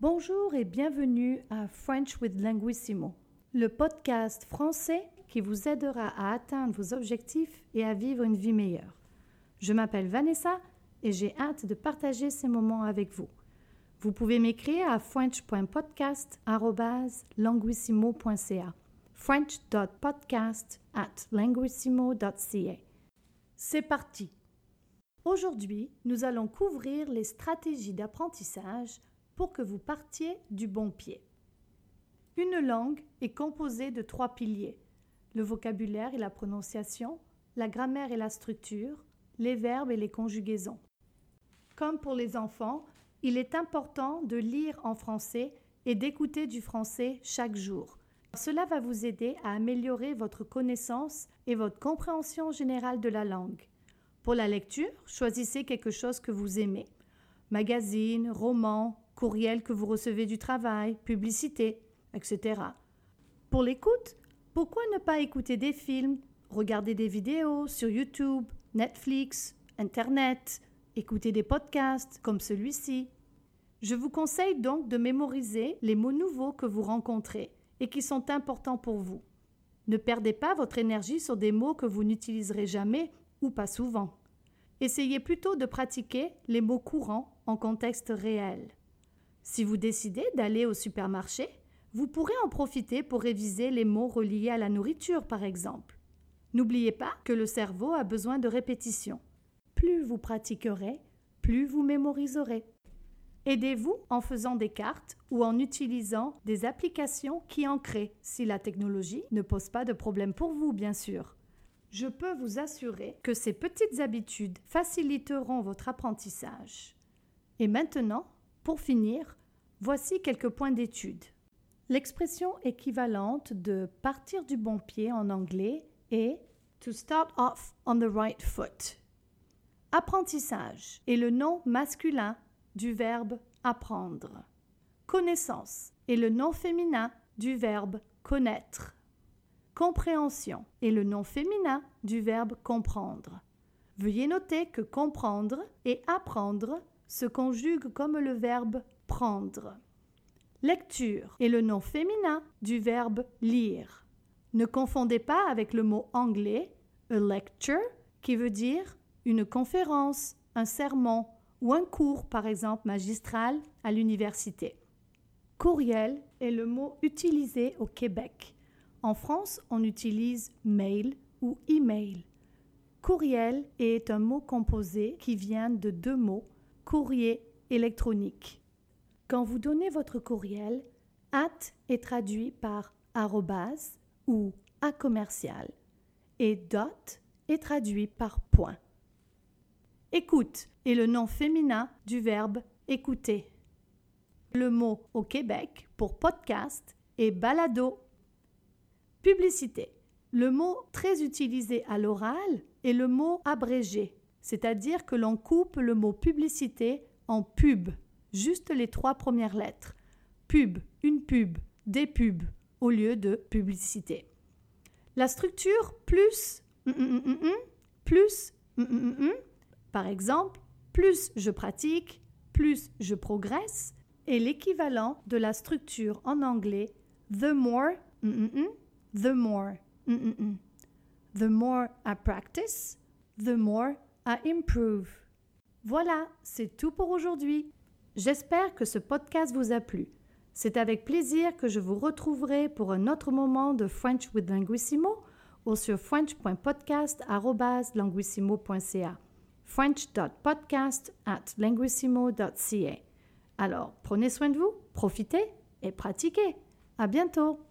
Bonjour et bienvenue à French with Linguissimo, le podcast français qui vous aidera à atteindre vos objectifs et à vivre une vie meilleure. Je m'appelle Vanessa et j'ai hâte de partager ces moments avec vous. Vous pouvez m'écrire à french.podcast.languissimo.ca french.podcast at C'est parti Aujourd'hui, nous allons couvrir les stratégies d'apprentissage pour que vous partiez du bon pied. Une langue est composée de trois piliers le vocabulaire et la prononciation, la grammaire et la structure, les verbes et les conjugaisons. Comme pour les enfants, il est important de lire en français et d'écouter du français chaque jour. Cela va vous aider à améliorer votre connaissance et votre compréhension générale de la langue. Pour la lecture, choisissez quelque chose que vous aimez. Magazine, roman, courriel que vous recevez du travail, publicité, etc. Pour l'écoute, pourquoi ne pas écouter des films, regarder des vidéos sur YouTube, Netflix, Internet, écouter des podcasts comme celui-ci? Je vous conseille donc de mémoriser les mots nouveaux que vous rencontrez et qui sont importants pour vous. Ne perdez pas votre énergie sur des mots que vous n'utiliserez jamais ou pas souvent. Essayez plutôt de pratiquer les mots courants en contexte réel. Si vous décidez d'aller au supermarché, vous pourrez en profiter pour réviser les mots reliés à la nourriture, par exemple. N'oubliez pas que le cerveau a besoin de répétition. Plus vous pratiquerez, plus vous mémoriserez. Aidez-vous en faisant des cartes ou en utilisant des applications qui en créent, si la technologie ne pose pas de problème pour vous, bien sûr. Je peux vous assurer que ces petites habitudes faciliteront votre apprentissage. Et maintenant, pour finir, Voici quelques points d'étude. L'expression équivalente de partir du bon pied en anglais est to start off on the right foot. Apprentissage est le nom masculin du verbe apprendre. Connaissance est le nom féminin du verbe connaître. Compréhension est le nom féminin du verbe comprendre. Veuillez noter que comprendre et apprendre se conjuguent comme le verbe prendre. Lecture est le nom féminin du verbe lire. Ne confondez pas avec le mot anglais a lecture qui veut dire une conférence, un sermon ou un cours par exemple magistral à l'université. Courriel est le mot utilisé au Québec. En France, on utilise mail ou email. Courriel est un mot composé qui vient de deux mots, courrier électronique. Quand vous donnez votre courriel, at est traduit par arrobase ou à commercial et dot est traduit par point. Écoute est le nom féminin du verbe écouter. Le mot au Québec pour podcast est balado. Publicité. Le mot très utilisé à l'oral est le mot abrégé, c'est-à-dire que l'on coupe le mot publicité en pub juste les trois premières lettres. Pub, une pub, des pubs, au lieu de publicité. La structure plus, mm, mm, mm, plus, par exemple, plus je pratique, plus je progresse, est l'équivalent de la structure en anglais the more, the more, the more I practice, the more Improve. Voilà, c'est tout pour aujourd'hui. J'espère que ce podcast vous a plu. C'est avec plaisir que je vous retrouverai pour un autre moment de French with Linguissimo ou sur french.podcast.languissimo.ca french.podcast at linguissimo.ca Alors, prenez soin de vous, profitez et pratiquez. À bientôt!